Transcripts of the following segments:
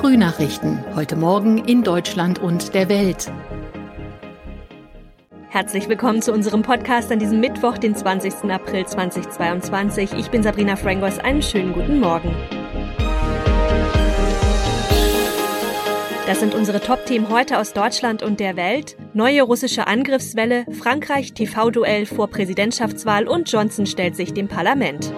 Frühnachrichten. Heute Morgen in Deutschland und der Welt. Herzlich willkommen zu unserem Podcast an diesem Mittwoch, den 20. April 2022. Ich bin Sabrina Frangos. Einen schönen guten Morgen. Das sind unsere Top-Themen heute aus Deutschland und der Welt. Neue russische Angriffswelle, Frankreich TV-Duell vor Präsidentschaftswahl und Johnson stellt sich dem Parlament.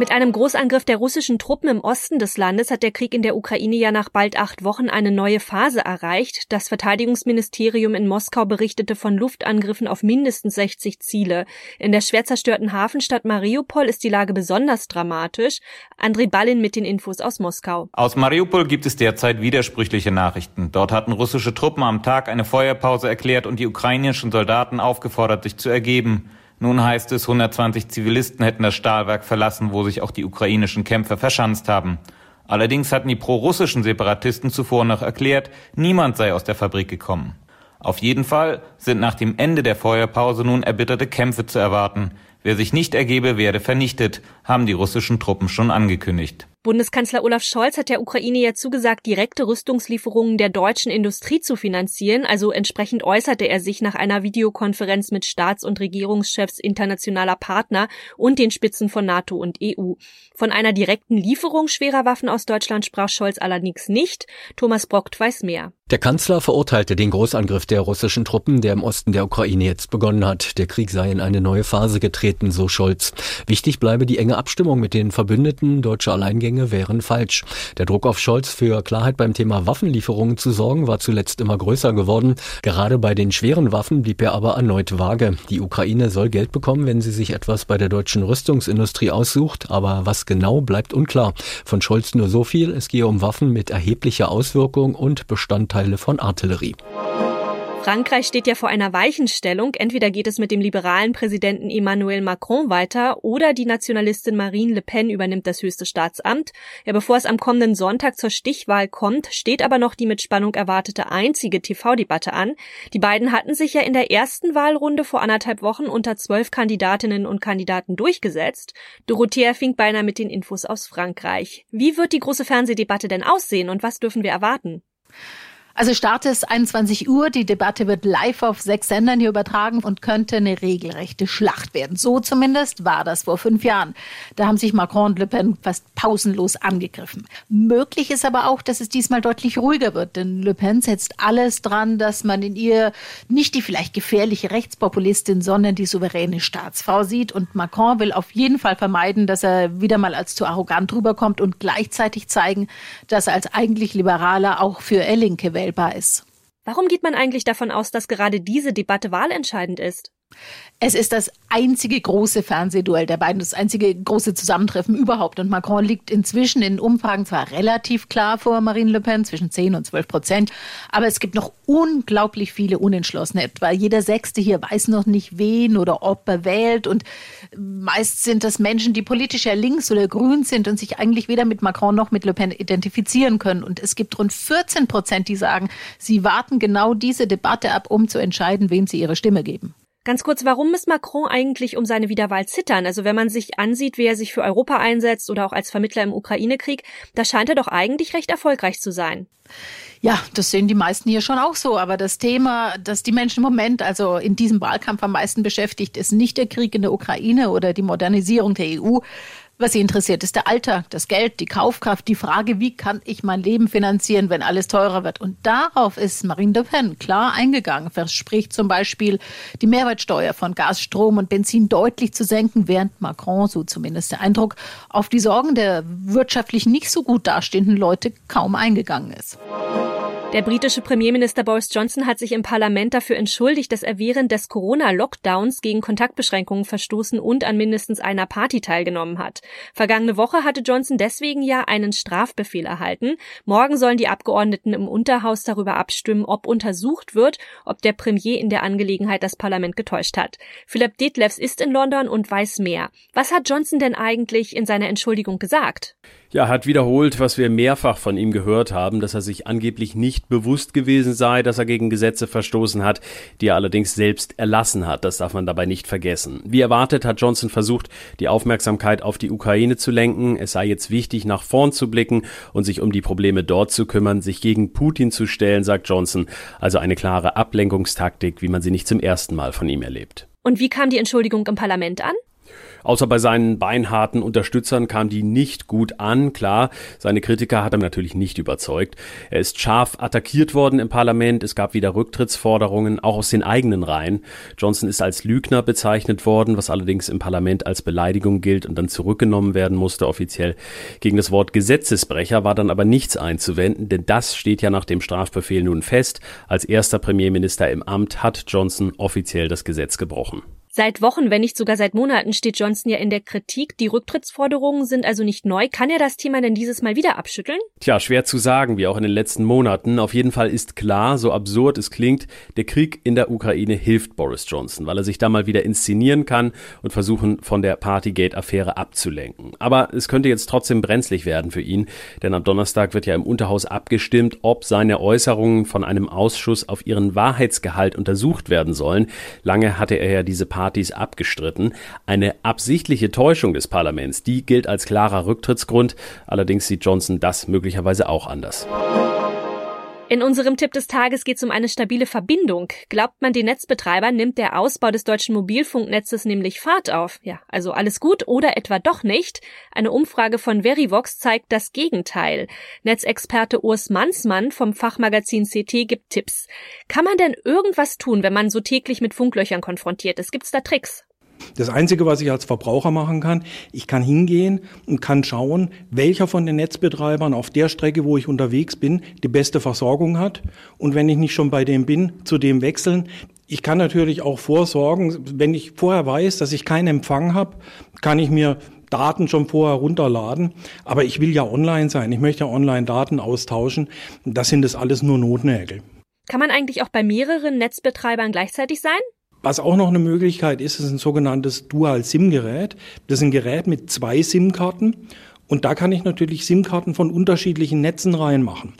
Mit einem Großangriff der russischen Truppen im Osten des Landes hat der Krieg in der Ukraine ja nach bald acht Wochen eine neue Phase erreicht. Das Verteidigungsministerium in Moskau berichtete von Luftangriffen auf mindestens 60 Ziele. In der schwer zerstörten Hafenstadt Mariupol ist die Lage besonders dramatisch. André Ballin mit den Infos aus Moskau. Aus Mariupol gibt es derzeit widersprüchliche Nachrichten. Dort hatten russische Truppen am Tag eine Feuerpause erklärt und die ukrainischen Soldaten aufgefordert, sich zu ergeben. Nun heißt es, 120 Zivilisten hätten das Stahlwerk verlassen, wo sich auch die ukrainischen Kämpfer verschanzt haben. Allerdings hatten die prorussischen Separatisten zuvor noch erklärt, niemand sei aus der Fabrik gekommen. Auf jeden Fall sind nach dem Ende der Feuerpause nun erbitterte Kämpfe zu erwarten. Wer sich nicht ergebe, werde vernichtet, haben die russischen Truppen schon angekündigt. Bundeskanzler Olaf Scholz hat der Ukraine ja zugesagt, direkte Rüstungslieferungen der deutschen Industrie zu finanzieren. Also entsprechend äußerte er sich nach einer Videokonferenz mit Staats- und Regierungschefs internationaler Partner und den Spitzen von NATO und EU. Von einer direkten Lieferung schwerer Waffen aus Deutschland sprach Scholz allerdings nicht. Thomas Brockt weiß mehr. Der Kanzler verurteilte den Großangriff der russischen Truppen, der im Osten der Ukraine jetzt begonnen hat. Der Krieg sei in eine neue Phase getreten, so Scholz. Wichtig bleibe die enge Abstimmung mit den Verbündeten. Deutsche Alleingänge wären falsch. Der Druck auf Scholz für Klarheit beim Thema Waffenlieferungen zu sorgen war zuletzt immer größer geworden. Gerade bei den schweren Waffen blieb er aber erneut vage. Die Ukraine soll Geld bekommen, wenn sie sich etwas bei der deutschen Rüstungsindustrie aussucht. Aber was genau bleibt unklar. Von Scholz nur so viel, es gehe um Waffen mit erheblicher Auswirkung und Bestandteil Teile von Artillerie. Frankreich steht ja vor einer Weichenstellung. Entweder geht es mit dem liberalen Präsidenten Emmanuel Macron weiter oder die Nationalistin Marine Le Pen übernimmt das höchste Staatsamt. Ja, bevor es am kommenden Sonntag zur Stichwahl kommt, steht aber noch die mit Spannung erwartete einzige TV-Debatte an. Die beiden hatten sich ja in der ersten Wahlrunde vor anderthalb Wochen unter zwölf Kandidatinnen und Kandidaten durchgesetzt. Dorothea fing beinahe mit den Infos aus Frankreich. Wie wird die große Fernsehdebatte denn aussehen und was dürfen wir erwarten? Also Start ist 21 Uhr. Die Debatte wird live auf sechs Sendern hier übertragen und könnte eine regelrechte Schlacht werden. So zumindest war das vor fünf Jahren. Da haben sich Macron und Le Pen fast pausenlos angegriffen. Möglich ist aber auch, dass es diesmal deutlich ruhiger wird, denn Le Pen setzt alles dran, dass man in ihr nicht die vielleicht gefährliche Rechtspopulistin, sondern die souveräne Staatsfrau sieht. Und Macron will auf jeden Fall vermeiden, dass er wieder mal als zu arrogant rüberkommt und gleichzeitig zeigen, dass er als eigentlich Liberaler auch für Linke wählbar ist. Warum geht man eigentlich davon aus, dass gerade diese Debatte wahlentscheidend ist? Es ist das einzige große Fernsehduell der beiden, das einzige große Zusammentreffen überhaupt. Und Macron liegt inzwischen in Umfragen zwar relativ klar vor Marine Le Pen, zwischen 10 und 12 Prozent, aber es gibt noch unglaublich viele Unentschlossene. Etwa jeder Sechste hier weiß noch nicht, wen oder ob er wählt. Und meist sind das Menschen, die politisch ja links oder grün sind und sich eigentlich weder mit Macron noch mit Le Pen identifizieren können. Und es gibt rund 14 Prozent, die sagen, sie warten genau diese Debatte ab, um zu entscheiden, wem sie ihre Stimme geben. Ganz kurz, warum muss Macron eigentlich um seine Wiederwahl zittern? Also wenn man sich ansieht, wie er sich für Europa einsetzt oder auch als Vermittler im Ukraine-Krieg, da scheint er doch eigentlich recht erfolgreich zu sein. Ja, das sehen die meisten hier schon auch so. Aber das Thema, das die Menschen im Moment, also in diesem Wahlkampf am meisten beschäftigt, ist nicht der Krieg in der Ukraine oder die Modernisierung der EU, was Sie interessiert, ist der Alltag, das Geld, die Kaufkraft, die Frage, wie kann ich mein Leben finanzieren, wenn alles teurer wird. Und darauf ist Marine Le Pen klar eingegangen, verspricht zum Beispiel, die Mehrwertsteuer von Gas, Strom und Benzin deutlich zu senken, während Macron, so zumindest der Eindruck, auf die Sorgen der wirtschaftlich nicht so gut dastehenden Leute kaum eingegangen ist. Der britische Premierminister Boris Johnson hat sich im Parlament dafür entschuldigt, dass er während des Corona-Lockdowns gegen Kontaktbeschränkungen verstoßen und an mindestens einer Party teilgenommen hat. Vergangene Woche hatte Johnson deswegen ja einen Strafbefehl erhalten. Morgen sollen die Abgeordneten im Unterhaus darüber abstimmen, ob untersucht wird, ob der Premier in der Angelegenheit das Parlament getäuscht hat. Philipp Detlefs ist in London und weiß mehr. Was hat Johnson denn eigentlich in seiner Entschuldigung gesagt? Ja, hat wiederholt, was wir mehrfach von ihm gehört haben, dass er sich angeblich nicht bewusst gewesen sei, dass er gegen Gesetze verstoßen hat, die er allerdings selbst erlassen hat. Das darf man dabei nicht vergessen. Wie erwartet hat Johnson versucht, die Aufmerksamkeit auf die Ukraine zu lenken. Es sei jetzt wichtig, nach vorn zu blicken und sich um die Probleme dort zu kümmern, sich gegen Putin zu stellen, sagt Johnson. Also eine klare Ablenkungstaktik, wie man sie nicht zum ersten Mal von ihm erlebt. Und wie kam die Entschuldigung im Parlament an? Außer bei seinen beinharten Unterstützern kam die nicht gut an. Klar, seine Kritiker hat er natürlich nicht überzeugt. Er ist scharf attackiert worden im Parlament. Es gab wieder Rücktrittsforderungen, auch aus den eigenen Reihen. Johnson ist als Lügner bezeichnet worden, was allerdings im Parlament als Beleidigung gilt und dann zurückgenommen werden musste offiziell. Gegen das Wort Gesetzesbrecher war dann aber nichts einzuwenden, denn das steht ja nach dem Strafbefehl nun fest. Als erster Premierminister im Amt hat Johnson offiziell das Gesetz gebrochen. Seit Wochen, wenn nicht sogar seit Monaten steht Johnson ja in der Kritik. Die Rücktrittsforderungen sind also nicht neu. Kann er das Thema denn dieses Mal wieder abschütteln? Tja, schwer zu sagen, wie auch in den letzten Monaten. Auf jeden Fall ist klar, so absurd es klingt, der Krieg in der Ukraine hilft Boris Johnson, weil er sich da mal wieder inszenieren kann und versuchen, von der Partygate-Affäre abzulenken. Aber es könnte jetzt trotzdem brenzlig werden für ihn, denn am Donnerstag wird ja im Unterhaus abgestimmt, ob seine Äußerungen von einem Ausschuss auf ihren Wahrheitsgehalt untersucht werden sollen. Lange hatte er ja diese Partys abgestritten. Eine absichtliche Täuschung des Parlaments, die gilt als klarer Rücktrittsgrund. Allerdings sieht Johnson das möglicherweise auch anders. In unserem Tipp des Tages geht es um eine stabile Verbindung. Glaubt man den Netzbetreibern, nimmt der Ausbau des deutschen Mobilfunknetzes nämlich Fahrt auf. Ja, also alles gut oder etwa doch nicht? Eine Umfrage von Verivox zeigt das Gegenteil. Netzexperte Urs Mansmann vom Fachmagazin CT gibt Tipps. Kann man denn irgendwas tun, wenn man so täglich mit Funklöchern konfrontiert ist? Gibt's da Tricks? Das Einzige, was ich als Verbraucher machen kann, ich kann hingehen und kann schauen, welcher von den Netzbetreibern auf der Strecke, wo ich unterwegs bin, die beste Versorgung hat. Und wenn ich nicht schon bei dem bin, zu dem wechseln. Ich kann natürlich auch vorsorgen, wenn ich vorher weiß, dass ich keinen Empfang habe, kann ich mir Daten schon vorher runterladen. Aber ich will ja online sein. Ich möchte ja online Daten austauschen. Das sind das alles nur Notnägel. Kann man eigentlich auch bei mehreren Netzbetreibern gleichzeitig sein? Was auch noch eine Möglichkeit ist, ist ein sogenanntes Dual-SIM-Gerät. Das ist ein Gerät mit zwei SIM-Karten. Und da kann ich natürlich SIM-Karten von unterschiedlichen Netzen reinmachen.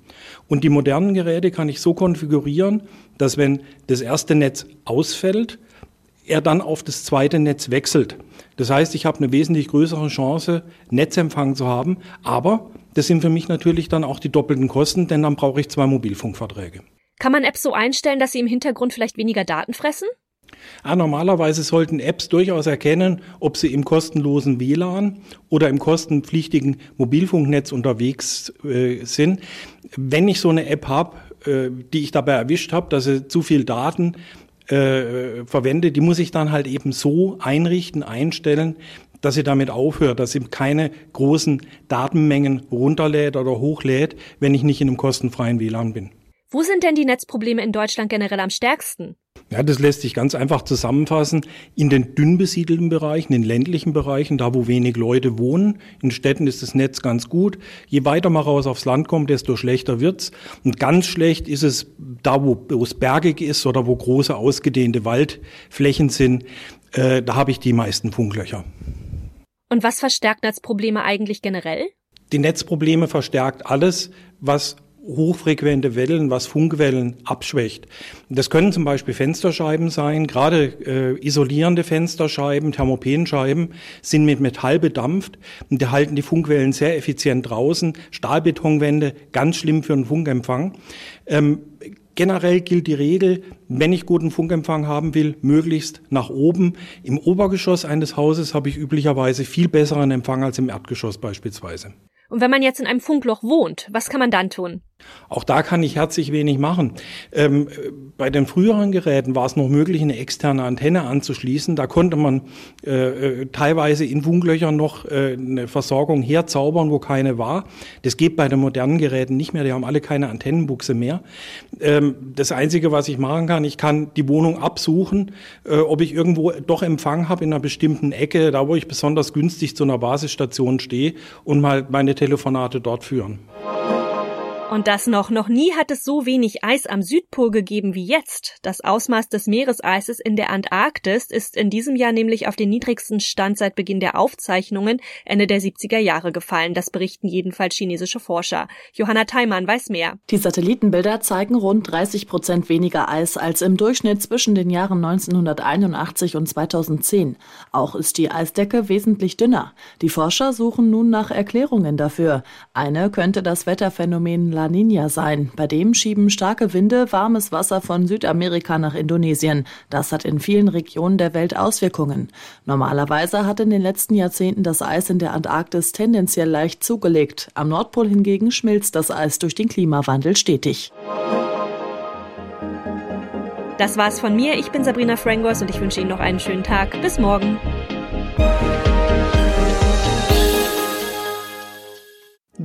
Und die modernen Geräte kann ich so konfigurieren, dass wenn das erste Netz ausfällt, er dann auf das zweite Netz wechselt. Das heißt, ich habe eine wesentlich größere Chance, Netzempfang zu haben. Aber das sind für mich natürlich dann auch die doppelten Kosten, denn dann brauche ich zwei Mobilfunkverträge. Kann man Apps so einstellen, dass sie im Hintergrund vielleicht weniger Daten fressen? Ja, normalerweise sollten Apps durchaus erkennen, ob sie im kostenlosen WLAN oder im kostenpflichtigen Mobilfunknetz unterwegs äh, sind. Wenn ich so eine App habe, äh, die ich dabei erwischt habe, dass sie zu viel Daten äh, verwende, die muss ich dann halt eben so einrichten, einstellen, dass sie damit aufhört, dass sie keine großen Datenmengen runterlädt oder hochlädt, wenn ich nicht in einem kostenfreien WLAN bin. Wo sind denn die Netzprobleme in Deutschland generell am stärksten? Ja, das lässt sich ganz einfach zusammenfassen. In den dünn besiedelten Bereichen, in ländlichen Bereichen, da wo wenig Leute wohnen. In Städten ist das Netz ganz gut. Je weiter man raus aufs Land kommt, desto schlechter wird's. Und ganz schlecht ist es da, wo, wo es bergig ist oder wo große ausgedehnte Waldflächen sind. Äh, da habe ich die meisten Funklöcher. Und was verstärkt Netzprobleme eigentlich generell? Die Netzprobleme verstärkt alles, was hochfrequente Wellen, was Funkwellen abschwächt. Das können zum Beispiel Fensterscheiben sein, gerade äh, isolierende Fensterscheiben, Thermopenscheiben sind mit Metall bedampft und die halten die Funkwellen sehr effizient draußen. Stahlbetonwände, ganz schlimm für einen Funkempfang. Ähm, Generell gilt die Regel, wenn ich guten Funkempfang haben will, möglichst nach oben. Im Obergeschoss eines Hauses habe ich üblicherweise viel besseren Empfang als im Erdgeschoss beispielsweise. Und wenn man jetzt in einem Funkloch wohnt, was kann man dann tun? Auch da kann ich herzlich wenig machen. Ähm, bei den früheren Geräten war es noch möglich, eine externe Antenne anzuschließen. Da konnte man äh, äh, teilweise in Funklöchern noch äh, eine Versorgung herzaubern, wo keine war. Das geht bei den modernen Geräten nicht mehr. Die haben alle keine Antennenbuchse mehr. Ähm, das Einzige, was ich machen kann, ich kann die Wohnung absuchen, äh, ob ich irgendwo doch Empfang habe in einer bestimmten Ecke, da wo ich besonders günstig zu einer Basisstation stehe und mal meine Telefonate dort führen. Und das noch, noch nie hat es so wenig Eis am Südpol gegeben wie jetzt. Das Ausmaß des Meereseises in der Antarktis ist in diesem Jahr nämlich auf den niedrigsten Stand seit Beginn der Aufzeichnungen Ende der 70er Jahre gefallen. Das berichten jedenfalls chinesische Forscher. Johanna Theimann weiß mehr. Die Satellitenbilder zeigen rund 30 Prozent weniger Eis als im Durchschnitt zwischen den Jahren 1981 und 2010. Auch ist die Eisdecke wesentlich dünner. Die Forscher suchen nun nach Erklärungen dafür. Eine könnte das Wetterphänomen La Nina sein. Bei dem schieben starke Winde warmes Wasser von Südamerika nach Indonesien. Das hat in vielen Regionen der Welt Auswirkungen. Normalerweise hat in den letzten Jahrzehnten das Eis in der Antarktis tendenziell leicht zugelegt. Am Nordpol hingegen schmilzt das Eis durch den Klimawandel stetig. Das war's von mir. Ich bin Sabrina Frangos und ich wünsche Ihnen noch einen schönen Tag. Bis morgen.